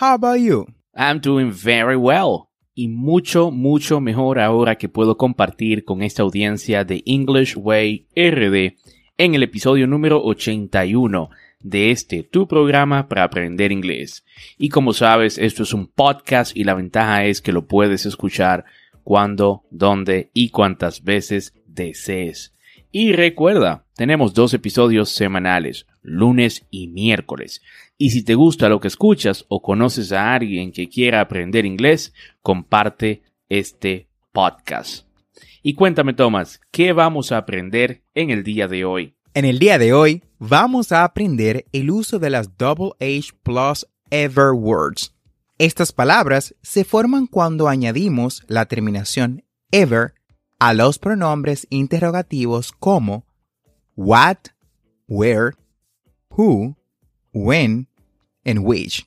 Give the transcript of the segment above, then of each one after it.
How about you? I'm doing very well. Y mucho, mucho mejor ahora que puedo compartir con esta audiencia de English Way RD en el episodio número 81 de este tu programa para aprender inglés. Y como sabes, esto es un podcast y la ventaja es que lo puedes escuchar cuando, dónde y cuántas veces desees. Y recuerda, tenemos dos episodios semanales, lunes y miércoles. Y si te gusta lo que escuchas o conoces a alguien que quiera aprender inglés, comparte este podcast. Y cuéntame, Tomás, ¿qué vamos a aprender en el día de hoy? En el día de hoy vamos a aprender el uso de las Double H plus Ever Words. Estas palabras se forman cuando añadimos la terminación ever a los pronombres interrogativos como what, where, who, when and which.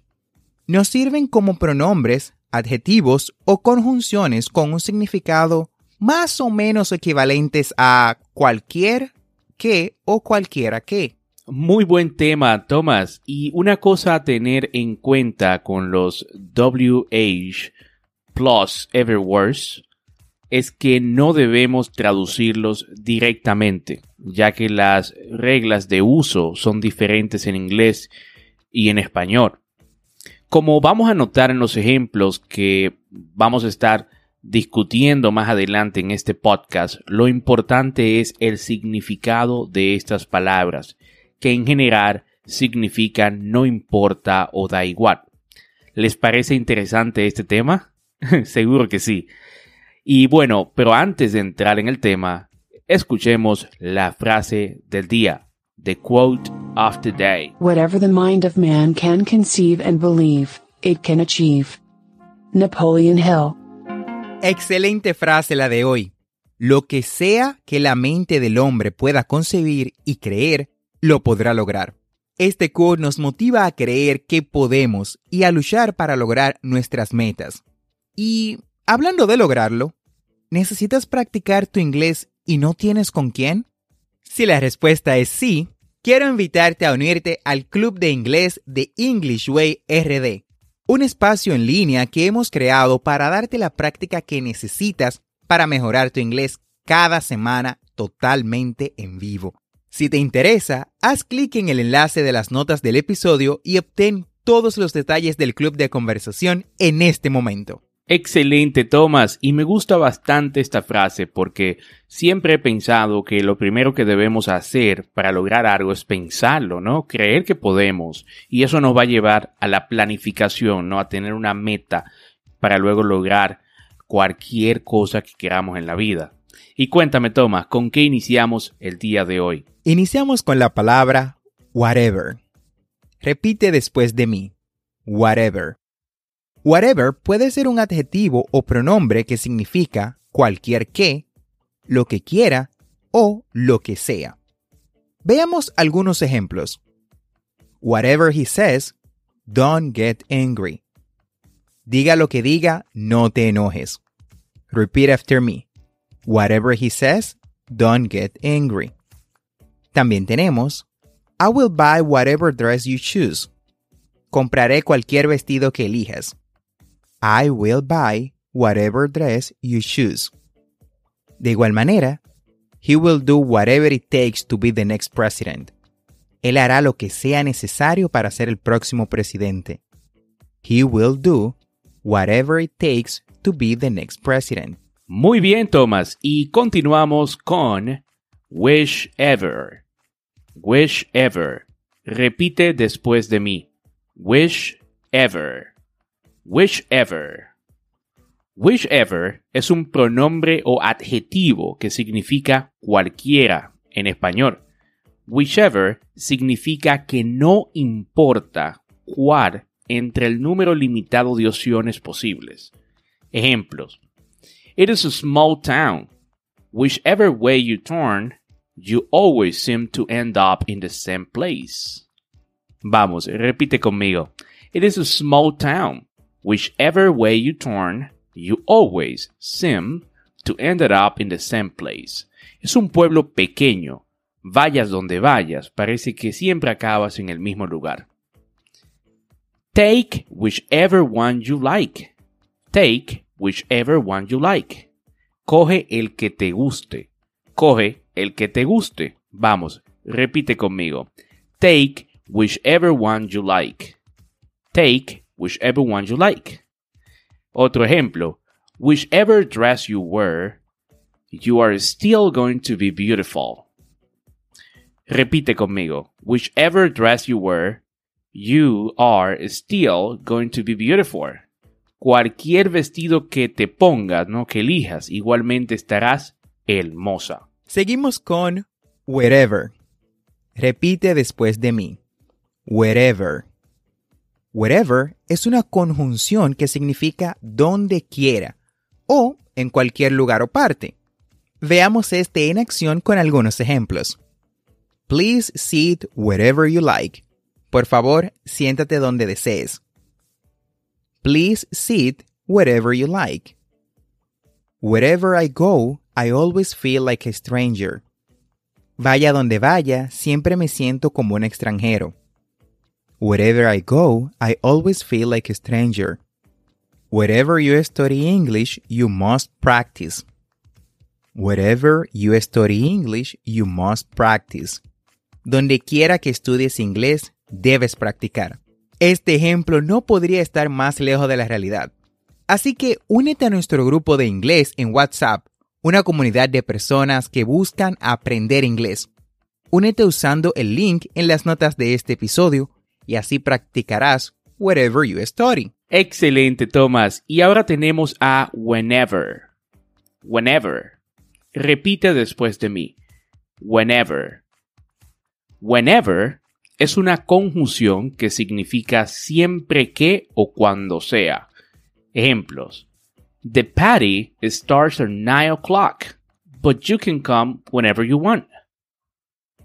Nos sirven como pronombres, adjetivos o conjunciones con un significado más o menos equivalentes a cualquier que o cualquiera que. Muy buen tema, Thomas. Y una cosa a tener en cuenta con los WH plus Everwords es que no debemos traducirlos directamente, ya que las reglas de uso son diferentes en inglés y en español. Como vamos a notar en los ejemplos que vamos a estar discutiendo más adelante en este podcast, lo importante es el significado de estas palabras, que en general significan no importa o da igual. ¿Les parece interesante este tema? Seguro que sí. Y bueno, pero antes de entrar en el tema, escuchemos la frase del día, the quote of the day. Whatever the mind of man can conceive and believe, it can achieve. Napoleon Hill. Excelente frase la de hoy. Lo que sea que la mente del hombre pueda concebir y creer, lo podrá lograr. Este quote nos motiva a creer que podemos y a luchar para lograr nuestras metas. Y hablando de lograrlo, ¿Necesitas practicar tu inglés y no tienes con quién? Si la respuesta es sí, quiero invitarte a unirte al Club de Inglés de English Way RD, un espacio en línea que hemos creado para darte la práctica que necesitas para mejorar tu inglés cada semana totalmente en vivo. Si te interesa, haz clic en el enlace de las notas del episodio y obtén todos los detalles del club de conversación en este momento. Excelente, Thomas, y me gusta bastante esta frase porque siempre he pensado que lo primero que debemos hacer para lograr algo es pensarlo, ¿no? Creer que podemos, y eso nos va a llevar a la planificación, ¿no? A tener una meta para luego lograr cualquier cosa que queramos en la vida. Y cuéntame, Thomas, ¿con qué iniciamos el día de hoy? Iniciamos con la palabra whatever. Repite después de mí. Whatever. Whatever puede ser un adjetivo o pronombre que significa cualquier que, lo que quiera o lo que sea. Veamos algunos ejemplos. Whatever he says, don't get angry. Diga lo que diga, no te enojes. Repeat after me. Whatever he says, don't get angry. También tenemos I will buy whatever dress you choose. Compraré cualquier vestido que elijas. I will buy whatever dress you choose. De igual manera, he will do whatever it takes to be the next president. Él hará lo que sea necesario para ser el próximo presidente. He will do whatever it takes to be the next president. Muy bien, Thomas. Y continuamos con wish ever. Wish ever. Repite después de mí. Wish ever. Wish ever. Wish ever es un pronombre o adjetivo que significa cualquiera en español. Whichever significa que no importa cuál entre el número limitado de opciones posibles. Ejemplos. It is a small town. Whichever way you turn, you always seem to end up in the same place. Vamos, repite conmigo. It is a small town. Whichever way you turn, you always seem to end up in the same place. Es un pueblo pequeño. Vayas donde vayas, parece que siempre acabas en el mismo lugar. Take whichever one you like. Take whichever one you like. Coge el que te guste. Coge el que te guste. Vamos, repite conmigo. Take whichever one you like. Take whichever one you like. Otro ejemplo. Whichever dress you wear, you are still going to be beautiful. Repite conmigo. Whichever dress you wear, you are still going to be beautiful. Cualquier vestido que te pongas, no que elijas, igualmente estarás hermosa. Seguimos con wherever. Repite después de mí. Wherever. Wherever es una conjunción que significa donde quiera o en cualquier lugar o parte. Veamos este en acción con algunos ejemplos. Please sit wherever you like. Por favor, siéntate donde desees. Please sit wherever you like. Wherever I go, I always feel like a stranger. Vaya donde vaya, siempre me siento como un extranjero. Wherever I go, I always feel like a stranger. Wherever you study English, you must practice. Wherever you study English, you must practice. Donde quiera que estudies inglés, debes practicar. Este ejemplo no podría estar más lejos de la realidad. Así que únete a nuestro grupo de inglés en WhatsApp, una comunidad de personas que buscan aprender inglés. Únete usando el link en las notas de este episodio y así practicarás wherever you study. Excelente, Thomas. Y ahora tenemos a whenever. Whenever. Repite después de mí. Whenever. Whenever es una conjunción que significa siempre que o cuando sea. Ejemplos. The party starts at 9 o'clock, but you can come whenever you want.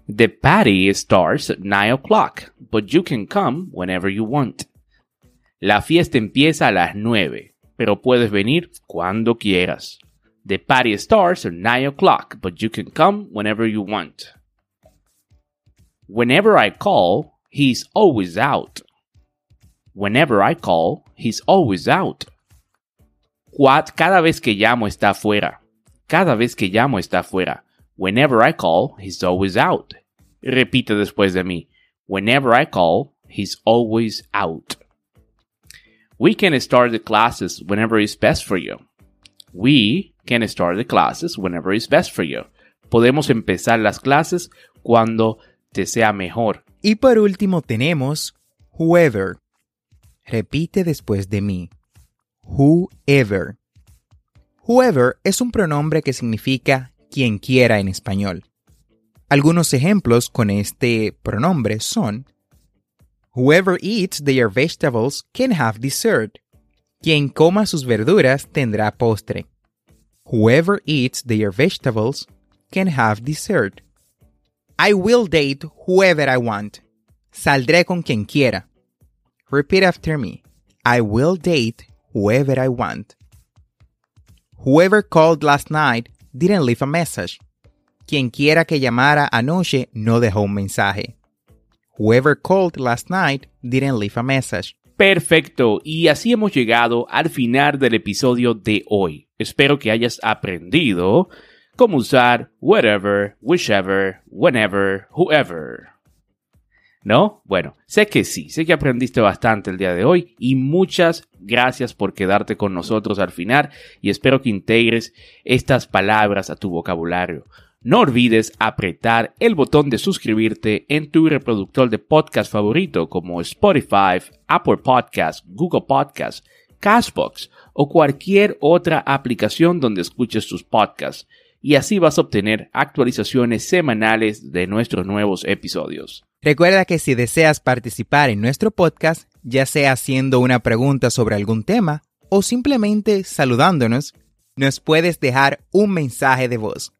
The party starts at 9 o'clock, but you can come whenever you want. La fiesta empieza a las 9, pero puedes venir cuando quieras. The party starts at 9 o'clock, but you can come whenever you want. Whenever I call, he's always out. Whenever I call, he's always out. Cada vez que llamo está fuera. Cada vez que llamo está fuera. Whenever I call, he's always out. Repite después de mí. Whenever I call, he's always out. We can start the classes whenever it's best for you. We can start the classes whenever it's best for you. Podemos empezar las clases cuando te sea mejor. Y por último tenemos whoever. Repite después de mí. Whoever. Whoever es un pronombre que significa quien quiera en español. Algunos ejemplos con este pronombre son Whoever eats their vegetables can have dessert. Quien coma sus verduras tendrá postre. Whoever eats their vegetables can have dessert. I will date whoever I want. Saldré con quien quiera. Repeat after me. I will date whoever I want. Whoever called last night didn't leave a message. Quien quiera que llamara anoche no dejó un mensaje. Whoever called last night didn't leave a message. Perfecto, y así hemos llegado al final del episodio de hoy. Espero que hayas aprendido cómo usar whatever, whichever, whenever, whoever. ¿No? Bueno, sé que sí, sé que aprendiste bastante el día de hoy y muchas gracias por quedarte con nosotros al final y espero que integres estas palabras a tu vocabulario. No olvides apretar el botón de suscribirte en tu reproductor de podcast favorito como Spotify, Apple Podcasts, Google Podcasts, Cashbox o cualquier otra aplicación donde escuches tus podcasts y así vas a obtener actualizaciones semanales de nuestros nuevos episodios. Recuerda que si deseas participar en nuestro podcast, ya sea haciendo una pregunta sobre algún tema o simplemente saludándonos, nos puedes dejar un mensaje de voz.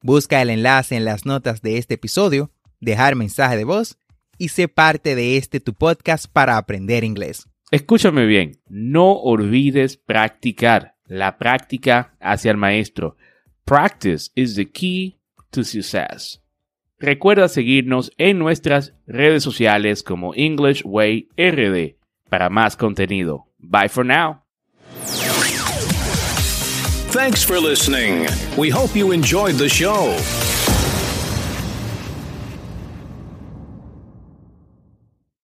Busca el enlace en las notas de este episodio, dejar mensaje de voz y sé parte de este tu podcast para aprender inglés. Escúchame bien, no olvides practicar. La práctica hacia el maestro. Practice is the key to success. Recuerda seguirnos en nuestras redes sociales como English Way RD para más contenido. Bye for now. Thanks for listening. We hope you enjoyed the show.